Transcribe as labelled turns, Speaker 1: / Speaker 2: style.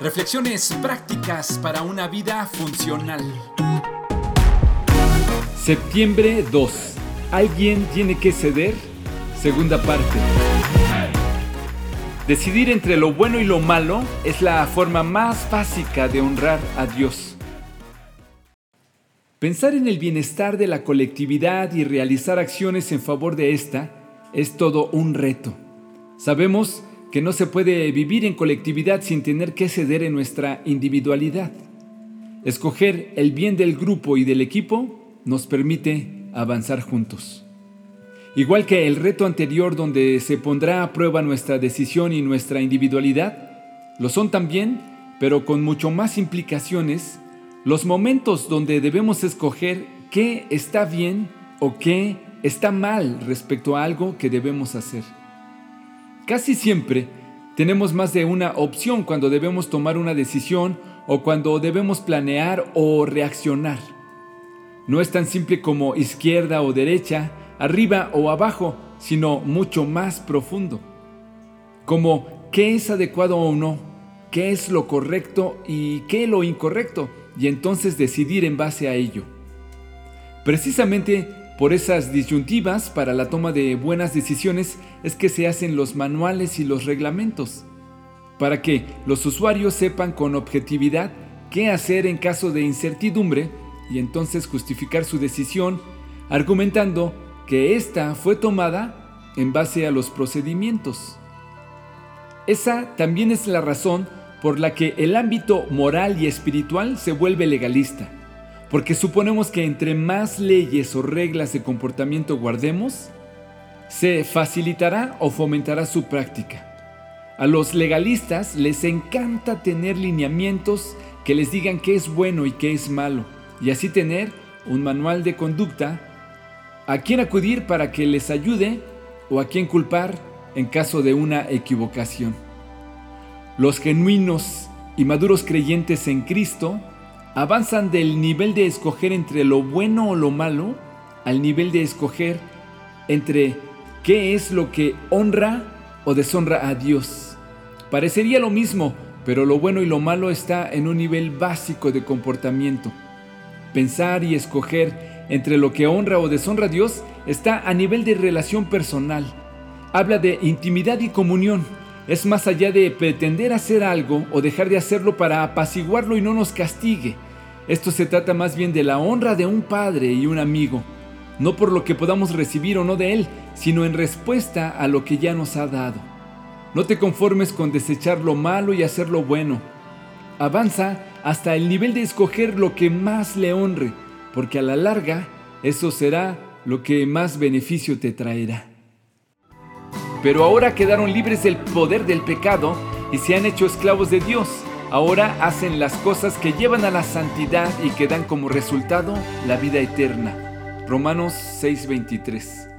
Speaker 1: Reflexiones prácticas para una vida funcional.
Speaker 2: Septiembre 2. ¿Alguien tiene que ceder? Segunda parte. Decidir entre lo bueno y lo malo es la forma más básica de honrar a Dios. Pensar en el bienestar de la colectividad y realizar acciones en favor de esta es todo un reto. Sabemos que no se puede vivir en colectividad sin tener que ceder en nuestra individualidad. Escoger el bien del grupo y del equipo nos permite avanzar juntos. Igual que el reto anterior donde se pondrá a prueba nuestra decisión y nuestra individualidad, lo son también, pero con mucho más implicaciones, los momentos donde debemos escoger qué está bien o qué está mal respecto a algo que debemos hacer. Casi siempre tenemos más de una opción cuando debemos tomar una decisión o cuando debemos planear o reaccionar. No es tan simple como izquierda o derecha, arriba o abajo, sino mucho más profundo. Como qué es adecuado o no, qué es lo correcto y qué lo incorrecto, y entonces decidir en base a ello. Precisamente por esas disyuntivas para la toma de buenas decisiones es que se hacen los manuales y los reglamentos, para que los usuarios sepan con objetividad qué hacer en caso de incertidumbre y entonces justificar su decisión argumentando que ésta fue tomada en base a los procedimientos. Esa también es la razón por la que el ámbito moral y espiritual se vuelve legalista porque suponemos que entre más leyes o reglas de comportamiento guardemos, se facilitará o fomentará su práctica. A los legalistas les encanta tener lineamientos que les digan qué es bueno y qué es malo, y así tener un manual de conducta a quién acudir para que les ayude o a quién culpar en caso de una equivocación. Los genuinos y maduros creyentes en Cristo avanzan del nivel de escoger entre lo bueno o lo malo al nivel de escoger entre qué es lo que honra o deshonra a Dios. Parecería lo mismo, pero lo bueno y lo malo está en un nivel básico de comportamiento. Pensar y escoger entre lo que honra o deshonra a Dios está a nivel de relación personal. Habla de intimidad y comunión. Es más allá de pretender hacer algo o dejar de hacerlo para apaciguarlo y no nos castigue. Esto se trata más bien de la honra de un padre y un amigo, no por lo que podamos recibir o no de él, sino en respuesta a lo que ya nos ha dado. No te conformes con desechar lo malo y hacer lo bueno. Avanza hasta el nivel de escoger lo que más le honre, porque a la larga eso será lo que más beneficio te traerá pero ahora quedaron libres del poder del pecado y se han hecho esclavos de Dios. Ahora hacen las cosas que llevan a la santidad y que dan como resultado la vida eterna. Romanos 6:23